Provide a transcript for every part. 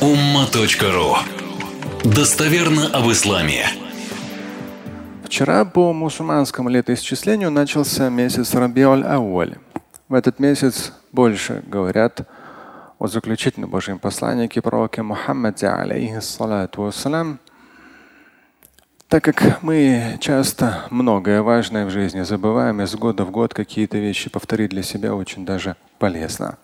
umma.ru Достоверно об исламе. Вчера по мусульманскому летоисчислению начался месяц Рабиоль Ауаль. В этот месяц больше говорят о заключительном Божьем посланнике пророке Мухаммаде, алейхиссалату вассалам, так как мы часто многое важное в жизни забываем, из года в год какие-то вещи повторить для себя очень даже полезно.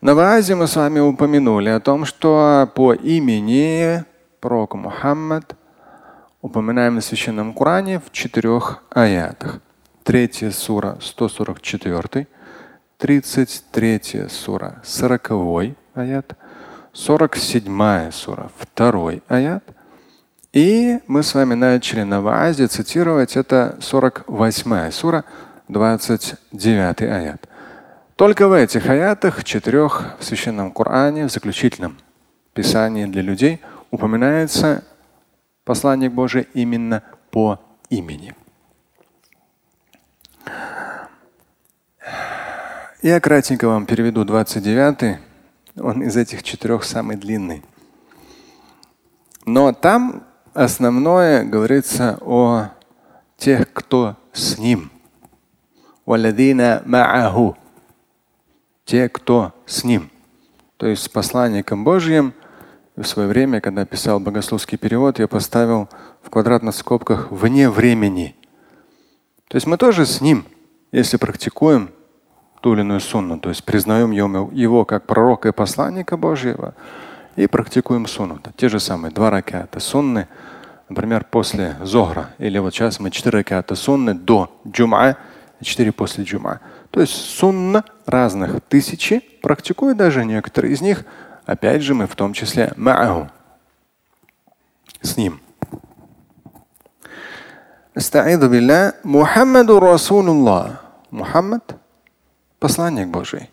На вазе мы с вами упомянули о том, что по имени пророка Мухаммад упоминаем на Священном Коране в четырех аятах. Третья сура 144, 33 сура 40 аят, 47 сура 2 аят. И мы с вами начали на Ваазе цитировать это 48 сура 29 аят. Только в этих аятах, четырех в Священном Коране, в заключительном Писании для людей, упоминается посланник Божий именно по имени. Я кратенько вам переведу 29. Он из этих четырех самый длинный. Но там основное говорится о тех, кто с ним. Те, кто с ним. То есть с посланником Божьим в свое время, когда писал богословский перевод, я поставил в квадратных скобках вне времени. То есть мы тоже с ним, если практикуем ту или иную сунну, то есть признаем его как пророка и посланника Божьего и практикуем сунну. Те же самые два ракета сунны, например, после зохра. Или вот сейчас мы четыре ракета сунны до джума четыре после джума. То есть сунна разных тысячи, практикуют даже некоторые из них, опять же мы в том числе ма'аху, с ним. Мухаммаду Расулуллах. Мухаммад – посланник Божий.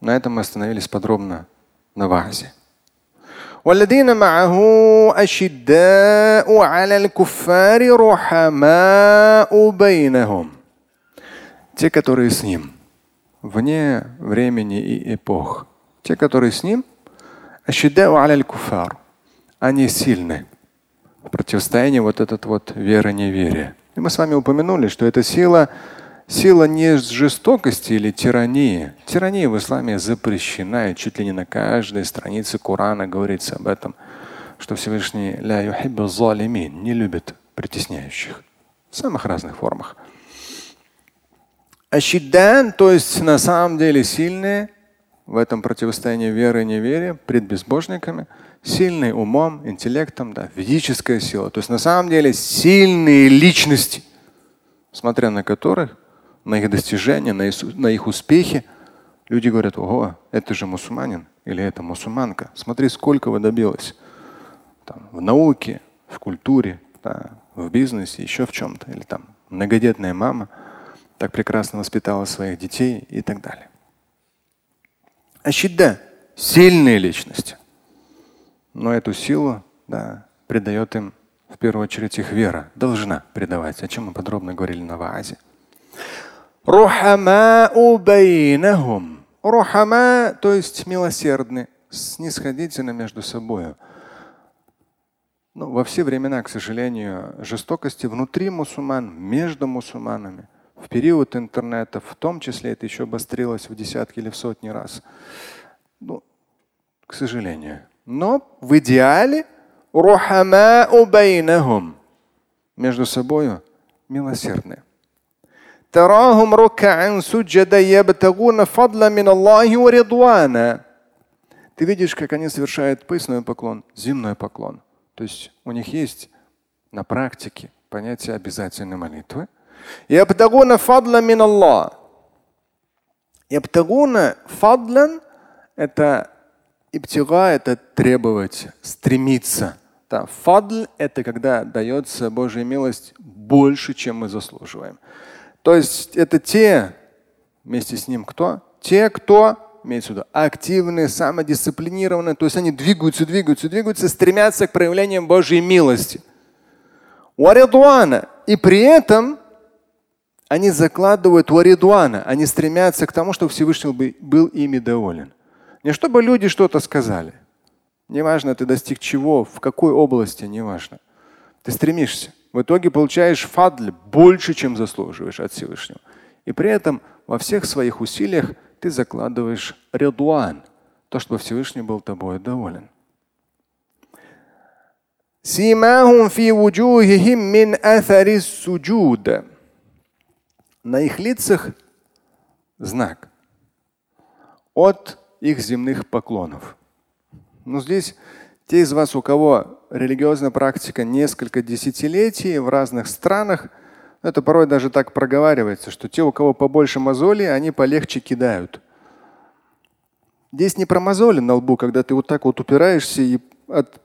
На этом мы остановились подробно на вазе. والذين معه أشداء على الكفار رحماء بينهم те, которые с ним, вне времени и эпох, те, которые с ним, они сильны в противостоянии вот этот вот вера-неверия. И мы с вами упомянули, что эта сила Сила не жестокости или тирании. Тирания в исламе запрещена, и чуть ли не на каждой странице Корана говорится об этом, что Всевышний ля не любит притесняющих в самых разных формах. Ашиддан, то есть на самом деле сильные в этом противостоянии веры и неверия пред безбожниками, сильные умом, интеллектом, да, физическая сила. То есть на самом деле сильные личности, смотря на которых на их достижения, на их, на их успехи, люди говорят, ого, это же мусульманин или это мусульманка. Смотри, сколько вы добилась там, в науке, в культуре, да, в бизнесе, еще в чем-то. Или там многодетная мама так прекрасно воспитала своих детей и так далее. Ащидда – сильные личности. Но эту силу да, придает им в первую очередь их вера, должна придавать, о чем мы подробно говорили на Ваазе. Рухамау бейнахум. Рухама, то есть милосердны, снисходительны между собой. Ну, во все времена, к сожалению, жестокости внутри мусульман, между мусульманами, в период интернета, в том числе это еще обострилось в десятки или в сотни раз. Ну, к сожалению. Но в идеале между собой милосердны. تراهم ركعا سجدا يبتغون فضلا من الله ورضوانا. Ты видишь, как они совершают поясной поклон, земной поклон. То есть у них есть на практике понятие обязательной молитвы. Ябтагуна фадла мин Аллах. Ябтагуна фадлан – это ибтига – это требовать, стремиться. Да, фадл – это когда дается Божья милость больше, чем мы заслуживаем. То есть это те, вместе с ним кто? Те, кто, имеется в виду, активные, самодисциплинированные, то есть они двигаются, двигаются, двигаются, стремятся к проявлениям Божьей милости. Варидуана. И при этом они закладывают варидуана, они стремятся к тому, чтобы Всевышний был ими доволен. Не чтобы люди что-то сказали. Неважно, ты достиг чего, в какой области, неважно. Ты стремишься. В итоге получаешь фадль больше, чем заслуживаешь от Всевышнего. И при этом во всех своих усилиях ты закладываешь редуан, то, чтобы Всевышний был тобой доволен. На их лицах знак от их земных поклонов. Но здесь те из вас, у кого религиозная практика несколько десятилетий в разных странах, это порой даже так проговаривается, что те, у кого побольше мозолей, они полегче кидают. Здесь не про мозоли на лбу, когда ты вот так вот упираешься и от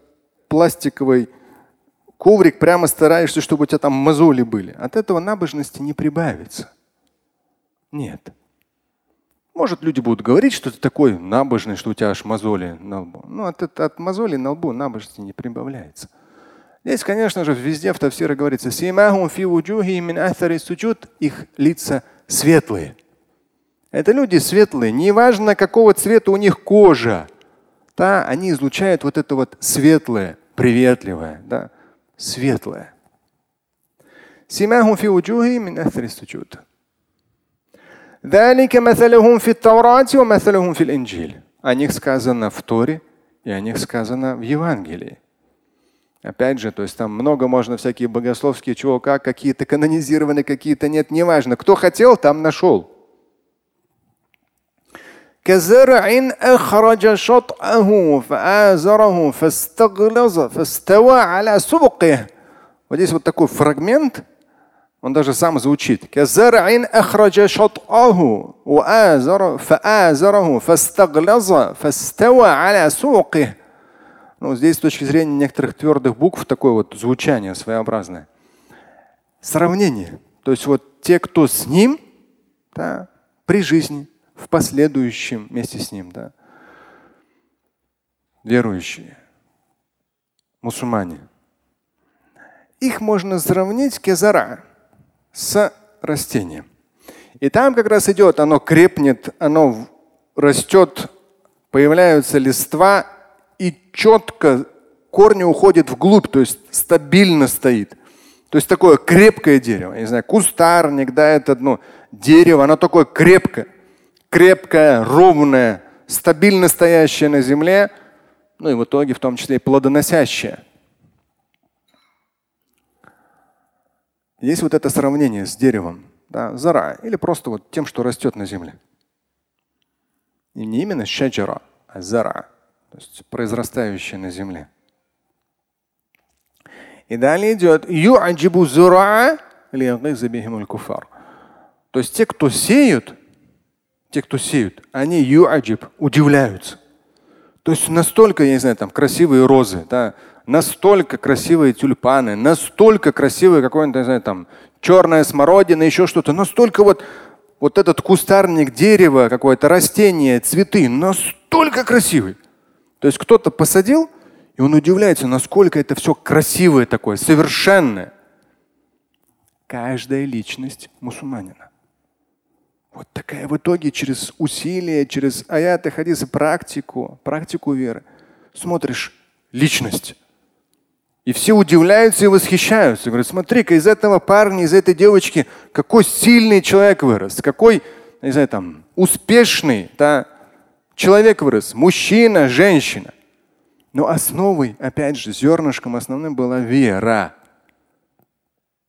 пластиковый коврик прямо стараешься, чтобы у тебя там мозоли были. От этого набожности не прибавится. Нет. Может, люди будут говорить, что ты такой набожный, что у тебя аж мозоли на лбу. Но от, от мозоли на лбу набожности не прибавляется. Здесь, конечно же, везде в Тавсире говорится, их лица светлые. Это люди светлые, неважно какого цвета у них кожа. Да, они излучают вот это вот светлое, приветливое, да, светлое. О них сказано в Торе и о них сказано в Евангелии. Опять же, то есть там много можно всякие богословские чего как, какие-то канонизированы, какие-то нет, неважно. Кто хотел, там нашел. Вот здесь вот такой фрагмент – он даже сам звучит. Ну, здесь с точки зрения некоторых твердых букв такое вот звучание своеобразное. Сравнение. То есть вот те, кто с ним, да, при жизни, в последующем вместе с ним, да, верующие, мусульмане. Их можно сравнить кезара с растением. И там как раз идет, оно крепнет, оно растет, появляются листва и четко корни уходят вглубь, то есть стабильно стоит. То есть такое крепкое дерево. Я не знаю, кустарник, да, это одно дерево, оно такое крепкое крепкая, ровная, стабильно стоящая на земле, ну и в итоге в том числе и плодоносящая. Есть вот это сравнение с деревом, да, зара, или просто вот тем, что растет на земле. И не именно шаджара, а зара, то есть произрастающее на земле. И далее идет То есть те, кто сеют, те, кто сеют, они юаджиб, удивляются. То есть настолько, я не знаю, там красивые розы, да, настолько красивые тюльпаны, настолько красивые какой-нибудь, не знаю, там черная смородина, еще что-то, настолько вот, вот этот кустарник дерева, какое-то растение, цветы, настолько красивый. То есть кто-то посадил, и он удивляется, насколько это все красивое такое, совершенное. Каждая личность мусульманина. Вот такая в итоге через усилия, через аяты, хадисы, практику, практику веры. Смотришь личность. И все удивляются и восхищаются. Говорят, смотри-ка, из этого парня, из этой девочки, какой сильный человек вырос, какой, не знаю, там, успешный да, человек вырос, мужчина, женщина. Но основой, опять же, зернышком основным была вера.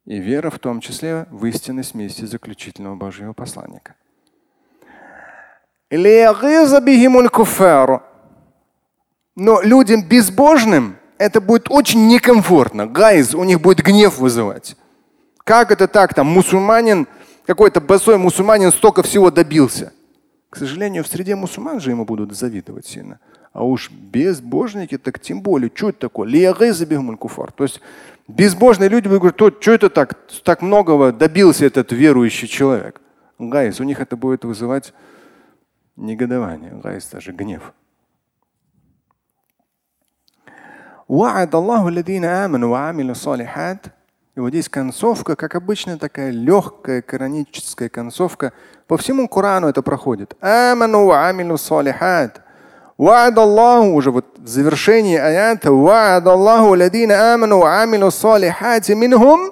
И вера в том числе в истинность миссии заключительного Божьего посланника. Но людям безбожным это будет очень некомфортно. Гайз, у них будет гнев вызывать. Как это так? Там мусульманин, какой-то босой мусульманин столько всего добился. К сожалению, в среде мусульман же ему будут завидовать сильно. А уж безбожники, так тем более. Что это такое? То есть безбожные люди говорят, что это так, так многого добился этот верующий человек. Гайс, у них это будет вызывать негодование, гайс даже гнев. وعد الله الذين آمنوا وعملوا الصالحات и вот здесь концовка, как обычно, такая легкая кораническая концовка. По всему Корану это проходит. Аману амилу салихат. وعد الله уже вот в завершении аята وعد الله الذين آمنوا وعملوا الصالحات منهم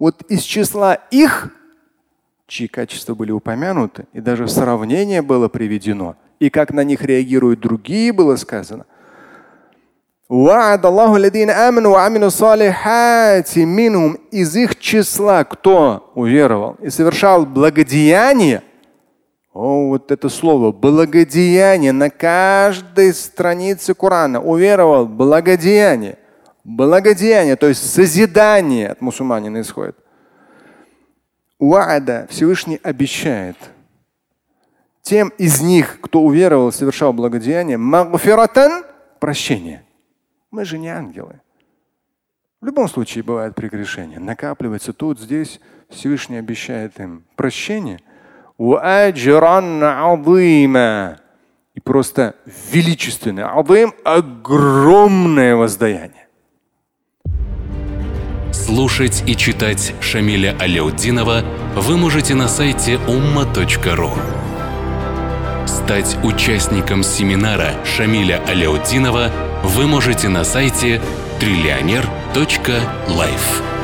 вот из числа их, чьи качества были упомянуты, и даже сравнение было приведено, и как на них реагируют другие, было сказано. وعد الله الذين آمنوا وعملوا الصالحات منهم из их числа, кто уверовал и совершал благодеяние – О, вот это слово благодеяние на каждой странице Корана. Уверовал благодеяние. Благодеяние, то есть созидание от мусульманина исходит. Уада Всевышний обещает тем из них, кто уверовал, совершал благодеяние, магфиратан прощение. Мы же не ангелы. В любом случае бывает прегрешение. Накапливается тут, здесь. Всевышний обещает им прощение – и просто величественное, адым огромное воздаяние. Слушать и читать Шамиля Аляутдинова вы можете на сайте umma.ru. Стать участником семинара Шамиля Аляутдинова вы можете на сайте триллионер.life.